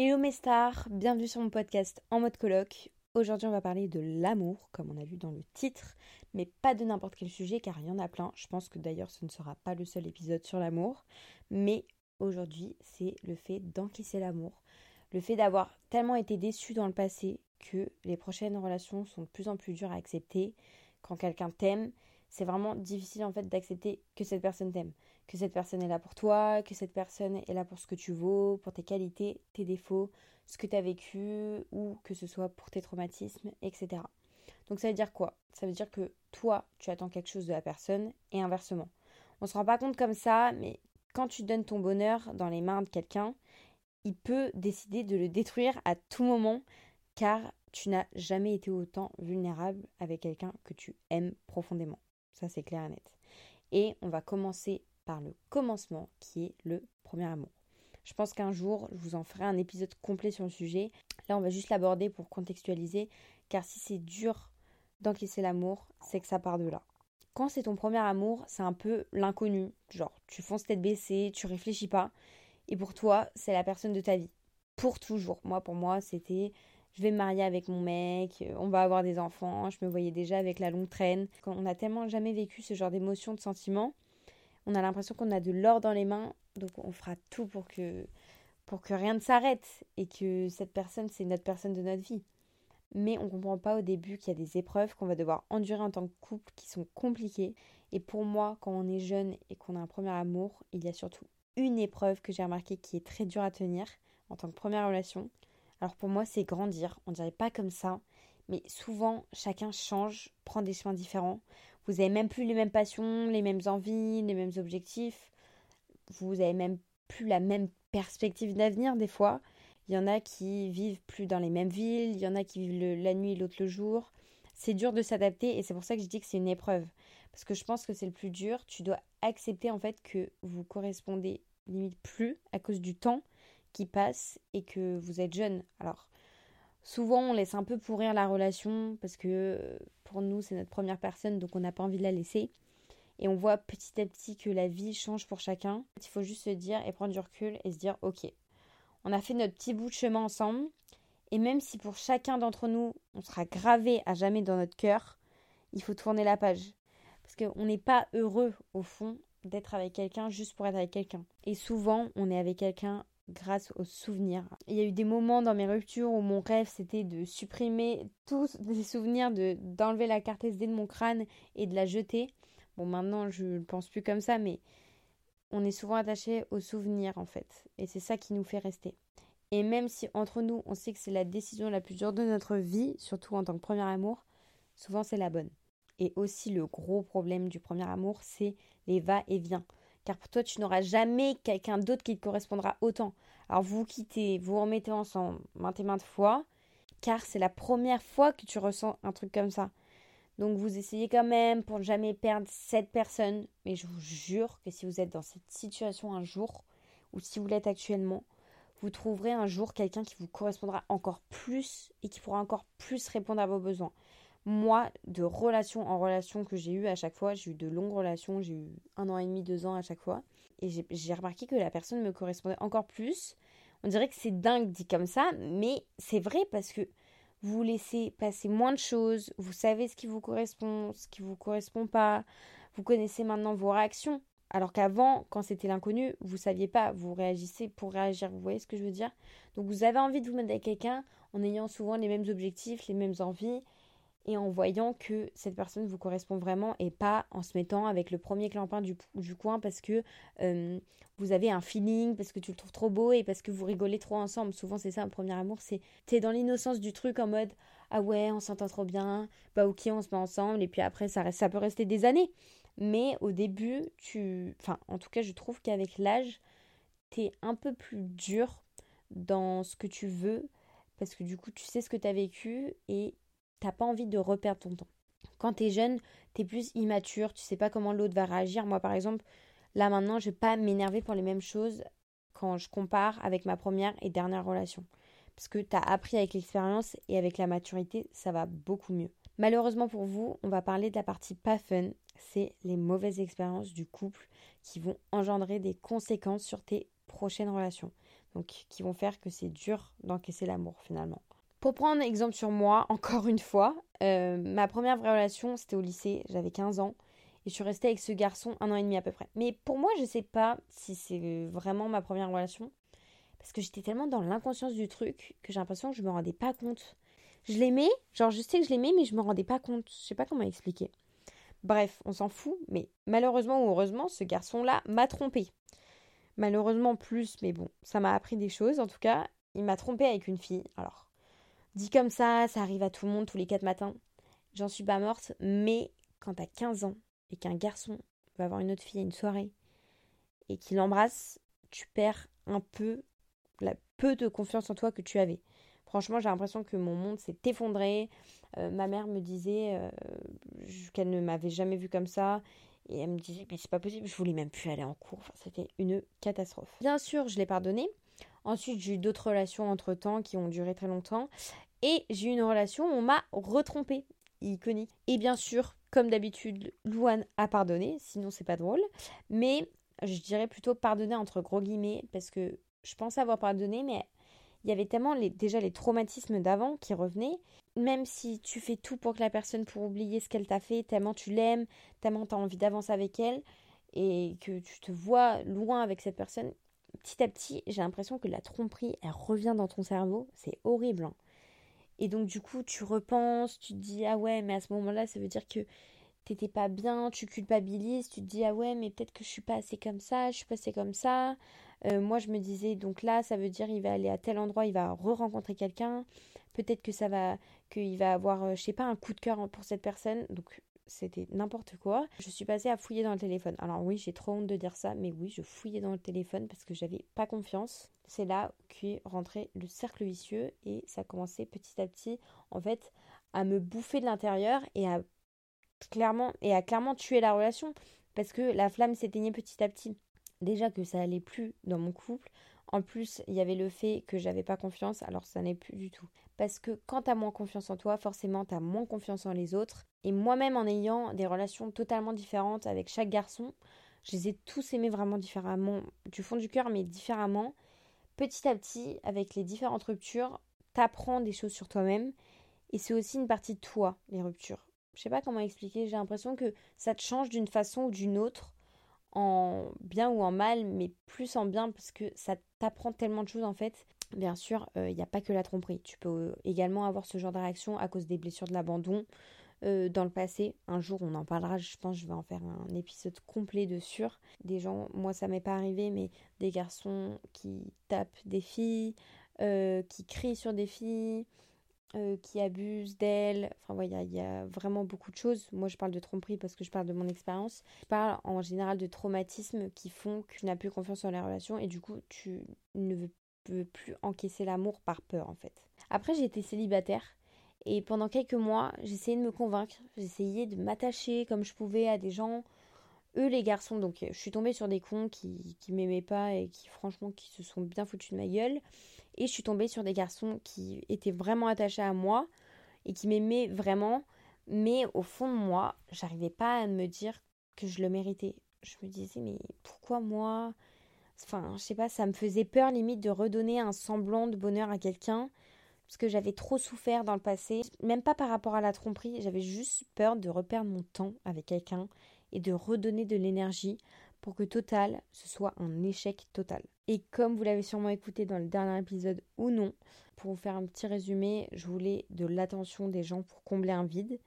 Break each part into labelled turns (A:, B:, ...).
A: Hello mes stars, bienvenue sur mon podcast en mode colloque. Aujourd'hui on va parler de l'amour, comme on a vu dans le titre, mais pas de n'importe quel sujet car il y en a plein. Je pense que d'ailleurs ce ne sera pas le seul épisode sur l'amour, mais aujourd'hui c'est le fait d'encaisser l'amour, le fait d'avoir tellement été déçu dans le passé que les prochaines relations sont de plus en plus dures à accepter. Quand quelqu'un t'aime, c'est vraiment difficile en fait d'accepter que cette personne t'aime que cette personne est là pour toi, que cette personne est là pour ce que tu vaux, pour tes qualités, tes défauts, ce que tu as vécu, ou que ce soit pour tes traumatismes, etc. Donc ça veut dire quoi? Ça veut dire que toi, tu attends quelque chose de la personne, et inversement. On ne se rend pas compte comme ça, mais quand tu donnes ton bonheur dans les mains de quelqu'un, il peut décider de le détruire à tout moment, car tu n'as jamais été autant vulnérable avec quelqu'un que tu aimes profondément. Ça, c'est clair et net. Et on va commencer par le commencement qui est le premier amour. Je pense qu'un jour, je vous en ferai un épisode complet sur le sujet. Là, on va juste l'aborder pour contextualiser, car si c'est dur d'encaisser l'amour, c'est que ça part de là. Quand c'est ton premier amour, c'est un peu l'inconnu. Genre, tu fonces tête baissée, tu réfléchis pas. Et pour toi, c'est la personne de ta vie. Pour toujours. Moi, pour moi, c'était je vais me marier avec mon mec, on va avoir des enfants. Je me voyais déjà avec la longue traîne. Quand on n'a tellement jamais vécu ce genre d'émotions, de sentiments, on a l'impression qu'on a de l'or dans les mains, donc on fera tout pour que, pour que rien ne s'arrête et que cette personne, c'est notre personne de notre vie. Mais on ne comprend pas au début qu'il y a des épreuves qu'on va devoir endurer en tant que couple qui sont compliquées. Et pour moi, quand on est jeune et qu'on a un premier amour, il y a surtout une épreuve que j'ai remarqué qui est très dure à tenir en tant que première relation. Alors pour moi, c'est grandir. On dirait pas comme ça, mais souvent chacun change, prend des chemins différents. Vous avez même plus les mêmes passions, les mêmes envies, les mêmes objectifs. Vous avez même plus la même perspective d'avenir des fois. Il y en a qui vivent plus dans les mêmes villes, il y en a qui vivent la nuit, l'autre le jour. C'est dur de s'adapter et c'est pour ça que je dis que c'est une épreuve. Parce que je pense que c'est le plus dur. Tu dois accepter en fait que vous correspondez limite plus à cause du temps qui passe et que vous êtes jeune. Alors, souvent on laisse un peu pourrir la relation parce que pour nous, c'est notre première personne, donc on n'a pas envie de la laisser. Et on voit petit à petit que la vie change pour chacun. Il faut juste se dire et prendre du recul et se dire, ok, on a fait notre petit bout de chemin ensemble. Et même si pour chacun d'entre nous, on sera gravé à jamais dans notre cœur, il faut tourner la page. Parce qu'on n'est pas heureux, au fond, d'être avec quelqu'un juste pour être avec quelqu'un. Et souvent, on est avec quelqu'un grâce aux souvenirs. Il y a eu des moments dans mes ruptures où mon rêve c'était de supprimer tous les souvenirs, de d'enlever la carte SD de mon crâne et de la jeter. Bon maintenant je ne pense plus comme ça mais on est souvent attaché aux souvenirs en fait et c'est ça qui nous fait rester. Et même si entre nous on sait que c'est la décision la plus dure de notre vie, surtout en tant que premier amour, souvent c'est la bonne. Et aussi le gros problème du premier amour, c'est les va-et-vient car pour toi, tu n'auras jamais quelqu'un d'autre qui te correspondra autant. Alors vous quittez, vous remettez ensemble maintes et maintes fois, car c'est la première fois que tu ressens un truc comme ça. Donc vous essayez quand même pour ne jamais perdre cette personne, mais je vous jure que si vous êtes dans cette situation un jour, ou si vous l'êtes actuellement, vous trouverez un jour quelqu'un qui vous correspondra encore plus et qui pourra encore plus répondre à vos besoins moi, de relation en relation que j'ai eu à chaque fois, j'ai eu de longues relations, j'ai eu un an et demi, deux ans à chaque fois, et j'ai remarqué que la personne me correspondait encore plus. On dirait que c'est dingue dit comme ça, mais c'est vrai parce que vous laissez passer moins de choses, vous savez ce qui vous correspond, ce qui vous correspond pas, vous connaissez maintenant vos réactions. Alors qu'avant, quand c'était l'inconnu, vous saviez pas, vous réagissez pour réagir, vous voyez ce que je veux dire? Donc vous avez envie de vous mettre avec quelqu'un en ayant souvent les mêmes objectifs, les mêmes envies, et en voyant que cette personne vous correspond vraiment et pas en se mettant avec le premier clampin du, coin parce que euh, vous avez un feeling, parce que tu le trouves trop beau et parce que vous rigolez trop ensemble. Souvent c'est ça un premier amour, c'est t'es dans l'innocence du truc en mode ah ouais on s'entend trop bien, bah ok on se met ensemble et puis après ça, ça peut rester des années. Mais au début tu... Enfin en tout cas je trouve qu'avec l'âge t'es un peu plus dur dans ce que tu veux parce que du coup tu sais ce que tu as vécu et t'as pas envie de reperdre ton temps. Quand t'es jeune, t'es plus immature, tu sais pas comment l'autre va réagir. Moi, par exemple, là maintenant, je vais pas m'énerver pour les mêmes choses quand je compare avec ma première et dernière relation. Parce que t'as appris avec l'expérience et avec la maturité, ça va beaucoup mieux. Malheureusement pour vous, on va parler de la partie pas fun. C'est les mauvaises expériences du couple qui vont engendrer des conséquences sur tes prochaines relations. donc qui vont faire que c'est dur d'encaisser l'amour finalement. Pour prendre exemple sur moi, encore une fois, euh, ma première vraie relation, c'était au lycée, j'avais 15 ans, et je suis restée avec ce garçon un an et demi à peu près. Mais pour moi, je sais pas si c'est vraiment ma première relation, parce que j'étais tellement dans l'inconscience du truc que j'ai l'impression que je me rendais pas compte. Je l'aimais, genre je sais que je l'aimais, mais je me rendais pas compte. Je sais pas comment expliquer. Bref, on s'en fout, mais malheureusement ou heureusement, ce garçon-là m'a trompée. Malheureusement plus, mais bon, ça m'a appris des choses. En tout cas, il m'a trompée avec une fille. Alors, dit comme ça, ça arrive à tout le monde tous les quatre matins. J'en suis pas morte, mais quand t'as 15 ans et qu'un garçon va avoir une autre fille à une soirée et qu'il l'embrasse, tu perds un peu la peu de confiance en toi que tu avais. Franchement, j'ai l'impression que mon monde s'est effondré. Euh, ma mère me disait euh, qu'elle ne m'avait jamais vue comme ça. Et elle me disait, mais c'est pas possible, je voulais même plus aller en cours. c'était une catastrophe. Bien sûr, je l'ai pardonné. Ensuite, j'ai eu d'autres relations entre temps qui ont duré très longtemps. Et j'ai eu une relation où on m'a retrompée, iconique. Et bien sûr, comme d'habitude, Louane a pardonné, sinon c'est pas drôle. Mais je dirais plutôt pardonner entre gros guillemets, parce que je pense avoir pardonné, mais il y avait tellement déjà les traumatismes d'avant qui revenaient. Même si tu fais tout pour que la personne pour oublier ce qu'elle t'a fait, tellement tu l'aimes, tellement tu as envie d'avancer avec elle et que tu te vois loin avec cette personne, petit à petit, j'ai l'impression que la tromperie, elle revient dans ton cerveau. C'est horrible. Hein. Et donc, du coup, tu repenses, tu te dis, ah ouais, mais à ce moment-là, ça veut dire que t'étais pas bien, tu culpabilises, tu te dis, ah ouais, mais peut-être que je suis pas assez comme ça, je suis pas assez comme ça. Euh, moi, je me disais, donc là, ça veut dire il va aller à tel endroit, il va re-rencontrer quelqu'un. Peut-être que ça va, qu'il va avoir, euh, je sais pas, un coup de cœur pour cette personne. Donc, c'était n'importe quoi. Je suis passée à fouiller dans le téléphone. Alors oui, j'ai trop honte de dire ça, mais oui, je fouillais dans le téléphone parce que j'avais pas confiance. C'est là qu'est rentré le cercle vicieux et ça a commencé petit à petit, en fait, à me bouffer de l'intérieur et à clairement et à clairement tuer la relation parce que la flamme s'éteignait petit à petit déjà que ça allait plus dans mon couple. En plus, il y avait le fait que j'avais pas confiance, alors ça n'est plus du tout. Parce que quand t'as moins confiance en toi, forcément t'as moins confiance en les autres. Et moi-même, en ayant des relations totalement différentes avec chaque garçon, je les ai tous aimés vraiment différemment, du fond du cœur, mais différemment. Petit à petit, avec les différentes ruptures, t'apprends des choses sur toi-même. Et c'est aussi une partie de toi, les ruptures. Je sais pas comment expliquer, j'ai l'impression que ça te change d'une façon ou d'une autre en bien ou en mal, mais plus en bien parce que ça t'apprend tellement de choses en fait. Bien sûr, il euh, n'y a pas que la tromperie. Tu peux euh, également avoir ce genre de réaction à cause des blessures de l'abandon euh, dans le passé. Un jour, on en parlera. Je pense que je vais en faire un épisode complet dessus. Des gens, moi, ça m'est pas arrivé, mais des garçons qui tapent des filles, qui crient sur des filles, euh, qui abusent d'elle. Enfin, il y, a vraiment beaucoup de choses. Moi, je parle de tromperie parce que je parle de mon expérience. Je parle en général de traumatismes qui font que tu n'as plus confiance en les relations et du coup, tu ne veux plus encaisser l'amour par peur, en fait. Après, j'ai été célibataire et pendant quelques mois, j'essayais de me convaincre. J'essayais de m'attacher comme je pouvais à des gens. Eux, les garçons, donc je suis tombée sur des cons qui, qui m'aimaient pas et qui, franchement, qui se sont bien foutus de ma gueule. Et je suis tombée sur des garçons qui étaient vraiment attachés à moi et qui m'aimaient vraiment. Mais au fond de moi, j'arrivais pas à me dire que je le méritais. Je me disais, mais pourquoi moi? Enfin, je sais pas, ça me faisait peur limite de redonner un semblant de bonheur à quelqu'un. Parce que j'avais trop souffert dans le passé. Même pas par rapport à la tromperie, j'avais juste peur de reperdre mon temps avec quelqu'un et de redonner de l'énergie pour que Total, ce soit un échec total. Et comme vous l'avez sûrement écouté dans le dernier épisode ou non, pour vous faire un petit résumé, je voulais de l'attention des gens pour combler un vide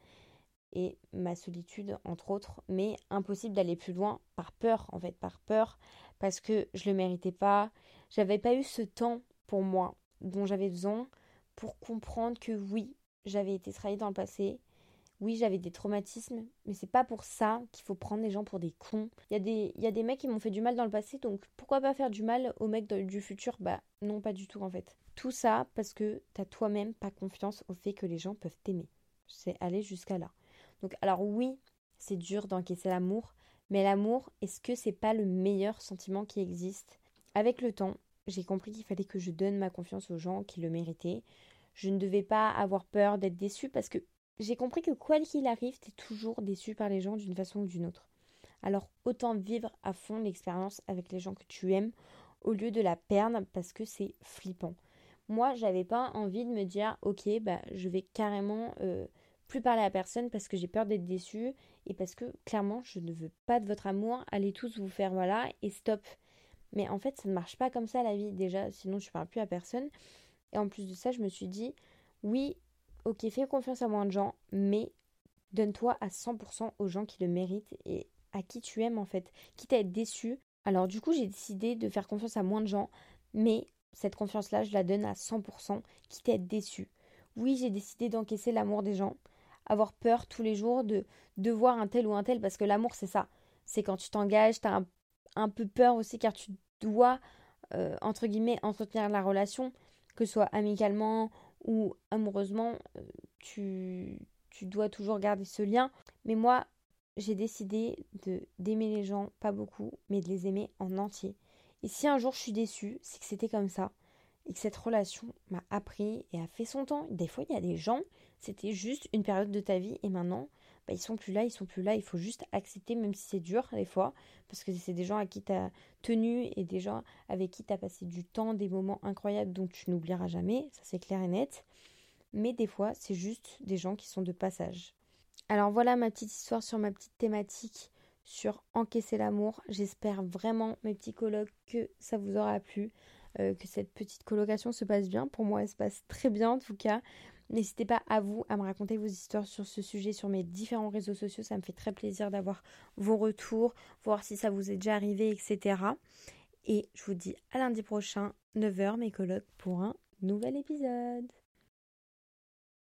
A: et ma solitude entre autres, mais impossible d'aller plus loin par peur en fait, par peur parce que je le méritais pas, j'avais pas eu ce temps pour moi dont j'avais besoin pour comprendre que oui, j'avais été trahie dans le passé, oui, j'avais des traumatismes, mais c'est pas pour ça qu'il faut prendre les gens pour des cons. Il y, a des, mecs qui m'ont fait du mal dans le passé, donc pourquoi pas faire du mal aux mecs du futur? Bah non, pas du tout en fait. Tout ça parce que t'as toi-même pas confiance au fait que les gens peuvent t'aimer. C'est aller jusqu'à là. Donc alors oui, c'est dur d'encaisser l'amour, mais l'amour, est-ce que c'est pas le meilleur sentiment qui existe? Avec le temps, j'ai compris qu'il fallait que je donne ma confiance aux gens qui le méritaient. Je ne devais pas avoir peur d'être déçue parce que j'ai compris que quoi qu'il arrive, tu es toujours déçu par les gens d'une façon ou d'une autre. Alors autant vivre à fond l'expérience avec les gens que tu aimes, au lieu de la perdre parce que c'est flippant. Moi, j'avais pas envie de me dire, ok, bah, je vais carrément euh, plus parler à personne parce que j'ai peur d'être déçue et parce que clairement, je ne veux pas de votre amour. Allez tous vous faire voilà et stop. Mais en fait, ça ne marche pas comme ça la vie. Déjà, sinon, je ne parle plus à personne. Et en plus de ça, je me suis dit, oui, ok, fais confiance à moins de gens, mais donne-toi à 100% aux gens qui le méritent et à qui tu aimes en fait, quitte à être déçu. Alors du coup, j'ai décidé de faire confiance à moins de gens, mais cette confiance-là, je la donne à 100%, quitte à être déçu. Oui, j'ai décidé d'encaisser l'amour des gens, avoir peur tous les jours de, de voir un tel ou un tel, parce que l'amour, c'est ça. C'est quand tu t'engages, tu as un, peu peur aussi, car tu dois, euh, entre guillemets, entretenir la relation, que ce soit amicalement ou amoureusement, euh, tu, tu dois toujours garder ce lien. Mais moi, j'ai décidé de d'aimer les gens, pas beaucoup, mais de les aimer en entier. Et si un jour je suis déçue, c'est que c'était comme ça. Et que cette relation m'a appris et a fait son temps. Des fois, il y a des gens, c'était juste une période de ta vie et maintenant, bah, ils sont plus là, ils sont plus là. Il faut juste accepter, même si c'est dur des fois, parce que c'est des gens à qui tu as tenu et des gens avec qui tu as passé du temps, des moments incroyables dont tu n'oublieras jamais. Ça, c'est clair et net. Mais des fois, c'est juste des gens qui sont de passage. Alors voilà ma petite histoire sur ma petite thématique sur encaisser l'amour. J'espère vraiment, mes petits colocs, que ça vous aura plu, euh, que cette petite colocation se passe bien. Pour moi, elle se passe très bien en tout cas. N'hésitez pas à vous à me raconter vos histoires sur ce sujet sur mes différents réseaux sociaux. Ça me fait très plaisir d'avoir vos retours, voir si ça vous est déjà arrivé, etc. Et je vous dis à lundi prochain, 9h, mes colocs, pour un nouvel épisode.